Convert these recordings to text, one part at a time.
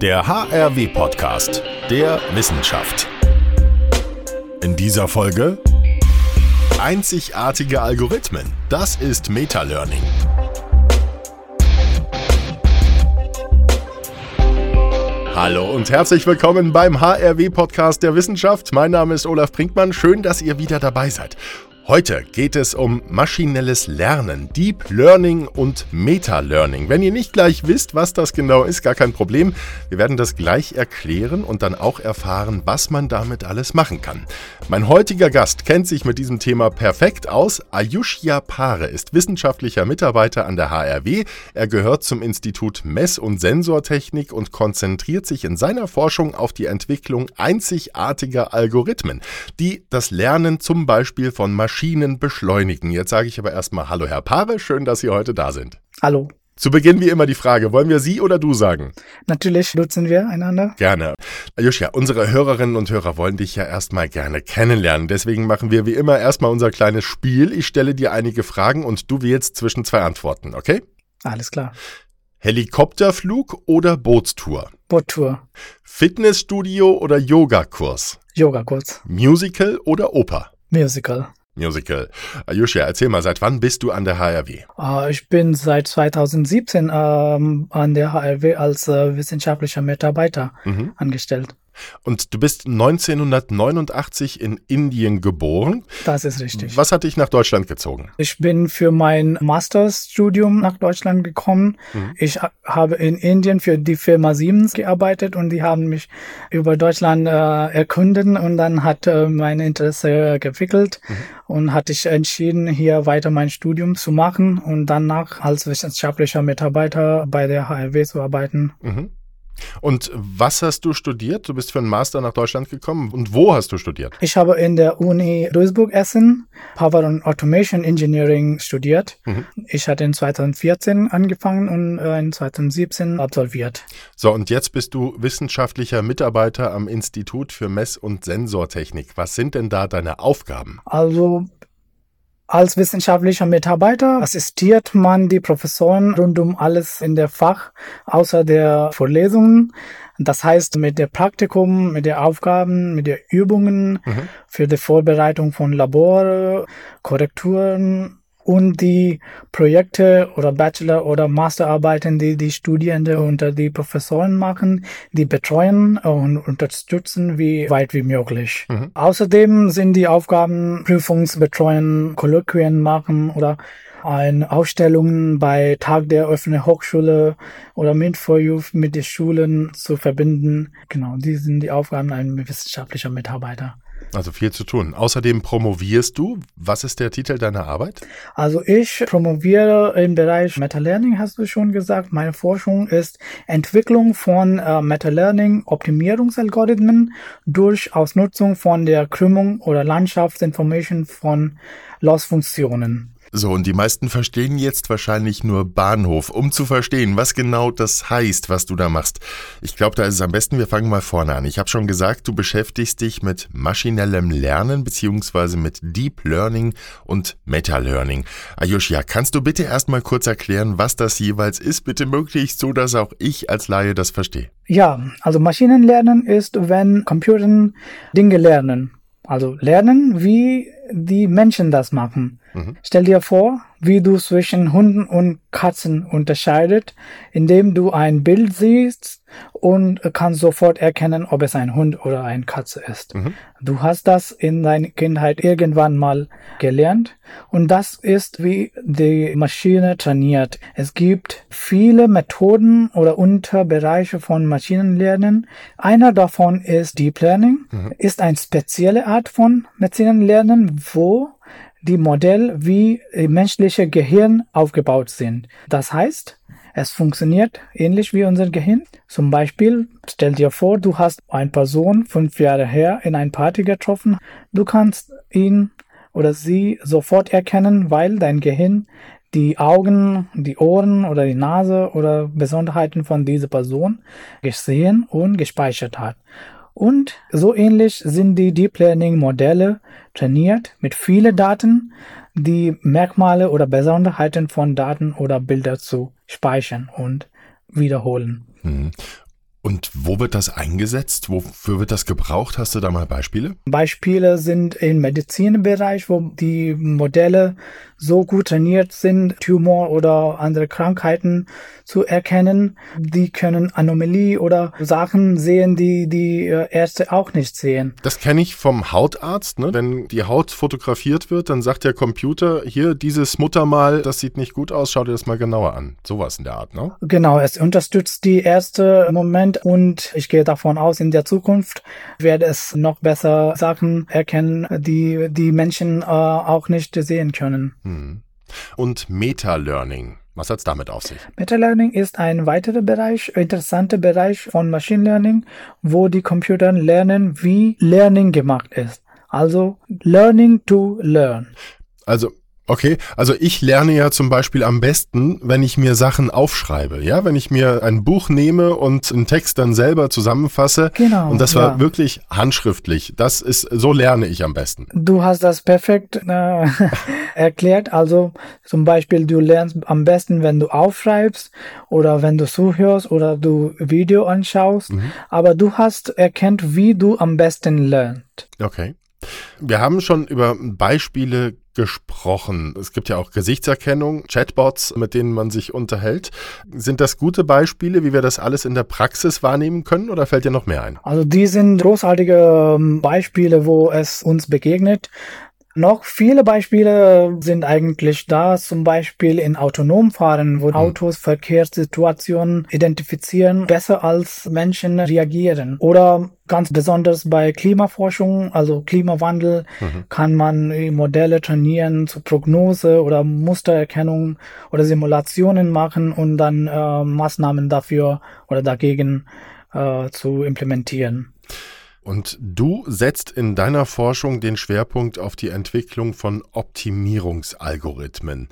Der HRW-Podcast der Wissenschaft. In dieser Folge Einzigartige Algorithmen. Das ist Meta-Learning. Hallo und herzlich willkommen beim HRW-Podcast der Wissenschaft. Mein Name ist Olaf Brinkmann. Schön, dass ihr wieder dabei seid. Heute geht es um maschinelles Lernen, Deep Learning und Meta Learning. Wenn ihr nicht gleich wisst, was das genau ist, gar kein Problem. Wir werden das gleich erklären und dann auch erfahren, was man damit alles machen kann. Mein heutiger Gast kennt sich mit diesem Thema perfekt aus. Ayushya Pare ist wissenschaftlicher Mitarbeiter an der HRW. Er gehört zum Institut Mess- und Sensortechnik und konzentriert sich in seiner Forschung auf die Entwicklung einzigartiger Algorithmen, die das Lernen zum Beispiel von Maschinen Maschinen beschleunigen. Jetzt sage ich aber erstmal Hallo Herr Paare, schön, dass Sie heute da sind. Hallo. Zu Beginn wie immer die Frage, wollen wir Sie oder du sagen? Natürlich nutzen wir einander. Gerne. Ajushia, unsere Hörerinnen und Hörer wollen dich ja erstmal gerne kennenlernen. Deswegen machen wir wie immer erstmal unser kleines Spiel. Ich stelle dir einige Fragen und du wählst zwischen zwei Antworten, okay? Alles klar. Helikopterflug oder Bootstour? Boottour. Fitnessstudio oder Yogakurs? Yogakurs. Musical oder Oper? Musical. Musical. Ayusha, erzähl mal, seit wann bist du an der HRW? Uh, ich bin seit 2017 ähm, an der HRW als äh, wissenschaftlicher Mitarbeiter mhm. angestellt. Und du bist 1989 in Indien geboren. Das ist richtig. Was hat dich nach Deutschland gezogen? Ich bin für mein Masterstudium nach Deutschland gekommen. Mhm. Ich habe in Indien für die Firma Siemens gearbeitet und die haben mich über Deutschland äh, erkunden und dann hat äh, mein Interesse gewickelt mhm. und hatte ich entschieden, hier weiter mein Studium zu machen und danach als wissenschaftlicher Mitarbeiter bei der HRW zu arbeiten. Mhm. Und was hast du studiert? Du bist für einen Master nach Deutschland gekommen. Und wo hast du studiert? Ich habe in der Uni Duisburg-Essen Power and Automation Engineering studiert. Mhm. Ich hatte in 2014 angefangen und äh, in 2017 absolviert. So, und jetzt bist du wissenschaftlicher Mitarbeiter am Institut für Mess- und Sensortechnik. Was sind denn da deine Aufgaben? Also als wissenschaftlicher Mitarbeiter assistiert man die Professoren rund um alles in der Fach, außer der Vorlesungen. Das heißt, mit der Praktikum, mit der Aufgaben, mit der Übungen, mhm. für die Vorbereitung von Labor, Korrekturen und die Projekte oder Bachelor- oder Masterarbeiten, die die Studierende unter die Professoren machen, die betreuen und unterstützen, wie weit wie möglich. Mhm. Außerdem sind die Aufgaben Prüfungsbetreuen, Kolloquien machen oder ein Ausstellungen bei Tag der offenen Hochschule oder mit for Youth mit den Schulen zu verbinden. Genau, die sind die Aufgaben eines wissenschaftlicher Mitarbeiter. Also viel zu tun. Außerdem promovierst du. Was ist der Titel deiner Arbeit? Also ich promoviere im Bereich Meta-Learning, hast du schon gesagt. Meine Forschung ist Entwicklung von äh, Meta-Learning Optimierungsalgorithmen durch Ausnutzung von der Krümmung oder Landschaftsinformation von Lossfunktionen. So, und die meisten verstehen jetzt wahrscheinlich nur Bahnhof. Um zu verstehen, was genau das heißt, was du da machst. Ich glaube, da ist es am besten, wir fangen mal vorne an. Ich habe schon gesagt, du beschäftigst dich mit maschinellem Lernen beziehungsweise mit Deep Learning und Meta Learning. Ayushia, kannst du bitte erstmal kurz erklären, was das jeweils ist? Bitte möglichst so, dass auch ich als Laie das verstehe. Ja, also Maschinenlernen ist, wenn Computer Dinge lernen. Also lernen, wie die Menschen das machen. Mhm. Stell dir vor, wie du zwischen Hunden und Katzen unterscheidet, indem du ein Bild siehst und kannst sofort erkennen, ob es ein Hund oder eine Katze ist. Mhm. Du hast das in deiner Kindheit irgendwann mal gelernt und das ist wie die Maschine trainiert. Es gibt viele Methoden oder Unterbereiche von Maschinenlernen. Einer davon ist Deep Learning, mhm. ist eine spezielle Art von Maschinenlernen, wo die Modell wie menschliche Gehirn aufgebaut sind. Das heißt, es funktioniert ähnlich wie unser Gehirn. Zum Beispiel, stell dir vor, du hast eine Person fünf Jahre her in ein Party getroffen. Du kannst ihn oder sie sofort erkennen, weil dein Gehirn die Augen, die Ohren oder die Nase oder Besonderheiten von dieser Person gesehen und gespeichert hat. Und so ähnlich sind die Deep Learning Modelle trainiert mit vielen Daten, die Merkmale oder Besonderheiten von Daten oder Bilder zu speichern und wiederholen. Und wo wird das eingesetzt? Wofür wird das gebraucht? Hast du da mal Beispiele? Beispiele sind im Medizinbereich, wo die Modelle so gut trainiert sind, Tumor oder andere Krankheiten zu erkennen. Die können Anomalie oder Sachen sehen, die die äh, Ärzte auch nicht sehen. Das kenne ich vom Hautarzt. Ne? Wenn die Haut fotografiert wird, dann sagt der Computer, hier, dieses Muttermal, das sieht nicht gut aus, schau dir das mal genauer an. Sowas in der Art, ne? Genau, es unterstützt die Ärzte im Moment und ich gehe davon aus, in der Zukunft werde es noch besser Sachen erkennen, die die Menschen äh, auch nicht sehen können. Hm. Und Meta-Learning. Was hat es damit auf sich? Meta-Learning ist ein weiterer Bereich, interessanter Bereich von Machine Learning, wo die Computer lernen, wie Learning gemacht ist. Also Learning to Learn. Also Okay, also ich lerne ja zum Beispiel am besten, wenn ich mir Sachen aufschreibe, ja, wenn ich mir ein Buch nehme und einen Text dann selber zusammenfasse. Genau. Und das war ja. wirklich handschriftlich. Das ist, so lerne ich am besten. Du hast das perfekt äh, erklärt. Also zum Beispiel, du lernst am besten, wenn du aufschreibst oder wenn du zuhörst oder du Video anschaust. Mhm. Aber du hast erkannt, wie du am besten lernst. Okay. Wir haben schon über Beispiele gesprochen. Es gibt ja auch Gesichtserkennung, Chatbots, mit denen man sich unterhält. Sind das gute Beispiele, wie wir das alles in der Praxis wahrnehmen können oder fällt dir noch mehr ein? Also die sind großartige ähm, Beispiele, wo es uns begegnet. Noch viele Beispiele sind eigentlich da, zum Beispiel in autonom fahren, wo mhm. Autos Verkehrssituationen identifizieren, besser als Menschen reagieren. Oder ganz besonders bei Klimaforschung, also Klimawandel, mhm. kann man Modelle trainieren zur Prognose oder Mustererkennung oder Simulationen machen und dann äh, Maßnahmen dafür oder dagegen äh, zu implementieren. Und du setzt in deiner Forschung den Schwerpunkt auf die Entwicklung von Optimierungsalgorithmen.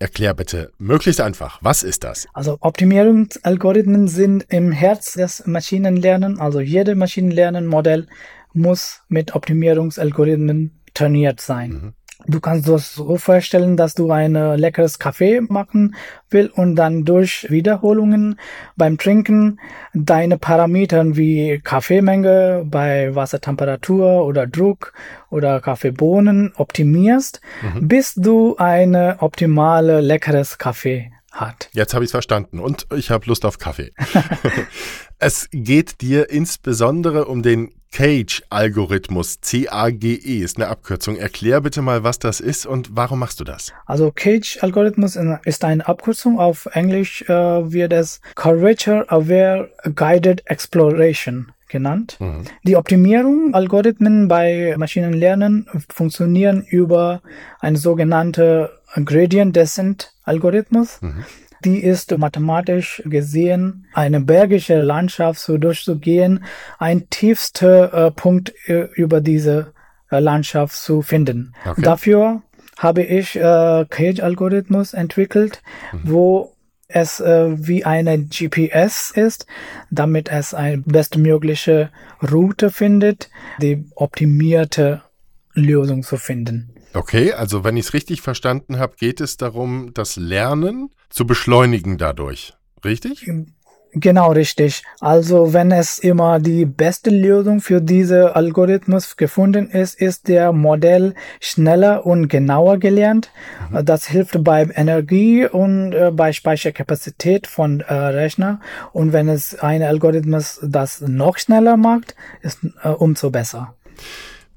Erklär bitte möglichst einfach, was ist das? Also Optimierungsalgorithmen sind im Herz des Maschinenlernen. Also jede Maschinenlernenmodell muss mit Optimierungsalgorithmen trainiert sein. Mhm. Du kannst das so vorstellen, dass du ein äh, leckeres Kaffee machen will und dann durch Wiederholungen beim Trinken deine Parameter wie Kaffeemenge bei Wassertemperatur oder Druck oder Kaffeebohnen optimierst, mhm. bis du eine optimale leckeres Kaffee hat. Jetzt habe ich es verstanden und ich habe Lust auf Kaffee. es geht dir insbesondere um den Cage-Algorithmus, C-A-G-E ist eine Abkürzung. Erklär bitte mal, was das ist und warum machst du das? Also Cage-Algorithmus ist eine Abkürzung. Auf Englisch äh, wird es Curvature Aware Guided Exploration genannt. Mhm. Die Optimierung Algorithmen bei Maschinenlernen funktionieren über ein sogenannte Gradient Descent Algorithmus. Mhm die ist mathematisch gesehen eine bergische Landschaft so durchzugehen, ein tiefster äh, Punkt äh, über diese äh, Landschaft zu finden. Okay. Dafür habe ich äh, Cage-Algorithmus entwickelt, mhm. wo es äh, wie eine GPS ist, damit es eine bestmögliche Route findet, die optimierte Lösung zu finden. Okay, also wenn ich es richtig verstanden habe, geht es darum, das Lernen zu beschleunigen dadurch. Richtig? Genau richtig. Also wenn es immer die beste Lösung für diese Algorithmus gefunden ist, ist der Modell schneller und genauer gelernt. Mhm. Das hilft bei Energie und äh, bei Speicherkapazität von äh, Rechner. Und wenn es ein Algorithmus das noch schneller macht, ist äh, umso besser.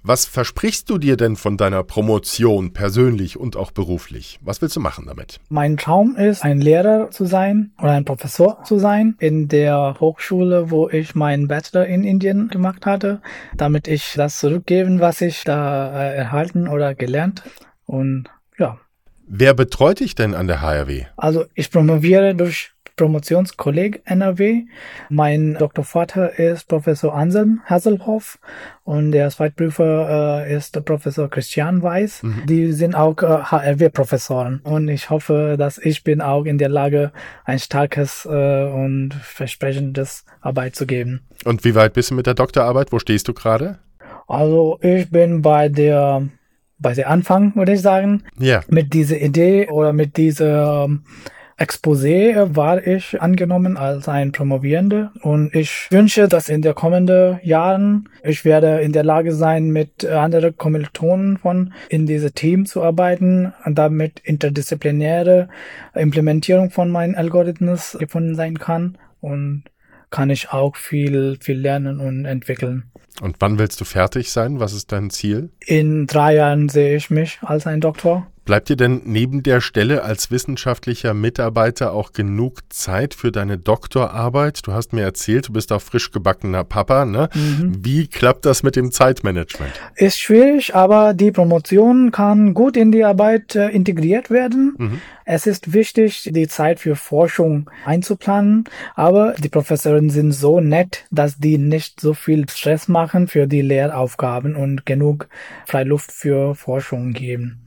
Was versprichst du dir denn von deiner Promotion persönlich und auch beruflich? Was willst du machen damit? Mein Traum ist, ein Lehrer zu sein oder ein Professor zu sein in der Hochschule, wo ich meinen Bachelor in Indien gemacht hatte, damit ich das zurückgeben, was ich da äh, erhalten oder gelernt. Und ja. Wer betreut dich denn an der HRW? Also ich promoviere durch Promotionskolleg NRW. Mein Doktorvater ist Professor Anselm Hasselhoff und der Zweitprüfer äh, ist Professor Christian Weiß. Mhm. Die sind auch äh, HRW-Professoren und ich hoffe, dass ich bin auch in der Lage, ein starkes äh, und versprechendes Arbeit zu geben. Und wie weit bist du mit der Doktorarbeit? Wo stehst du gerade? Also ich bin bei der bei der Anfang, würde ich sagen. Ja. Mit dieser Idee oder mit dieser Exposé war ich angenommen als ein Promovierende und ich wünsche, dass in den kommenden Jahren ich werde in der Lage sein, mit anderen Kommilitonen von in diese Team zu arbeiten und damit interdisziplinäre Implementierung von meinen Algorithmus gefunden sein kann und kann ich auch viel, viel lernen und entwickeln. Und wann willst du fertig sein? Was ist dein Ziel? In drei Jahren sehe ich mich als ein Doktor. Bleibt dir denn neben der Stelle als wissenschaftlicher Mitarbeiter auch genug Zeit für deine Doktorarbeit? Du hast mir erzählt, du bist auch frisch gebackener Papa. Ne? Mhm. Wie klappt das mit dem Zeitmanagement? Ist schwierig, aber die Promotion kann gut in die Arbeit äh, integriert werden. Mhm. Es ist wichtig, die Zeit für Forschung einzuplanen, aber die Professoren sind so nett, dass die nicht so viel Stress machen für die Lehraufgaben und genug Freiluft für Forschung geben.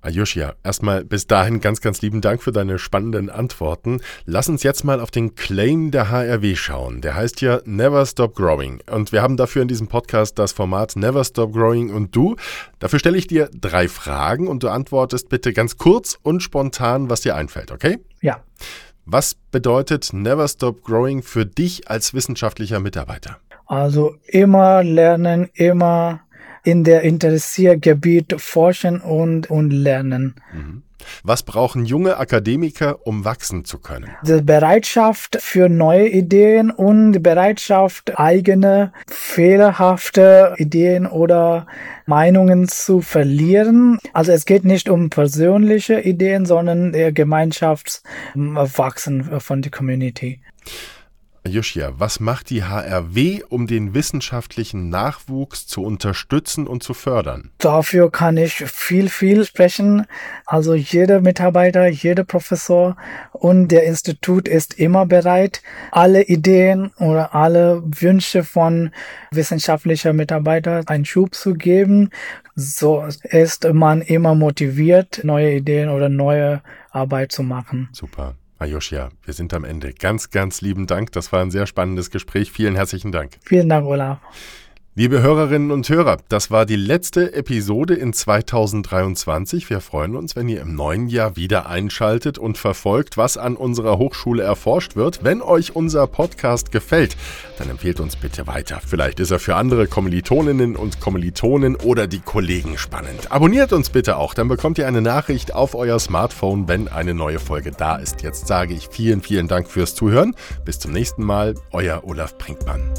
Ayushia, erstmal bis dahin ganz, ganz lieben Dank für deine spannenden Antworten. Lass uns jetzt mal auf den Claim der HRW schauen. Der heißt ja Never Stop Growing. Und wir haben dafür in diesem Podcast das Format Never Stop Growing und du. Dafür stelle ich dir drei Fragen und du antwortest bitte ganz kurz und spontan, was dir einfällt, okay? Ja. Was bedeutet Never Stop Growing für dich als wissenschaftlicher Mitarbeiter? Also immer lernen, immer in der Interessiergebiet forschen und, und lernen. Mhm. Was brauchen junge Akademiker, um wachsen zu können? Die Bereitschaft für neue Ideen und die Bereitschaft, eigene fehlerhafte Ideen oder Meinungen zu verlieren. Also es geht nicht um persönliche Ideen, sondern der Gemeinschaftswachsen von der Community. Joschia, was macht die HRW, um den wissenschaftlichen Nachwuchs zu unterstützen und zu fördern? Dafür kann ich viel, viel sprechen. Also jeder Mitarbeiter, jeder Professor und der Institut ist immer bereit, alle Ideen oder alle Wünsche von wissenschaftlicher Mitarbeiter einen Schub zu geben. So ist man immer motiviert, neue Ideen oder neue Arbeit zu machen. Super. Ayoshia, wir sind am Ende. Ganz, ganz lieben Dank. Das war ein sehr spannendes Gespräch. Vielen herzlichen Dank. Vielen Dank, Olaf. Liebe Hörerinnen und Hörer, das war die letzte Episode in 2023. Wir freuen uns, wenn ihr im neuen Jahr wieder einschaltet und verfolgt, was an unserer Hochschule erforscht wird. Wenn euch unser Podcast gefällt, dann empfehlt uns bitte weiter. Vielleicht ist er für andere Kommilitoninnen und Kommilitonen oder die Kollegen spannend. Abonniert uns bitte auch, dann bekommt ihr eine Nachricht auf euer Smartphone, wenn eine neue Folge da ist. Jetzt sage ich vielen, vielen Dank fürs Zuhören. Bis zum nächsten Mal, euer Olaf Brinkmann.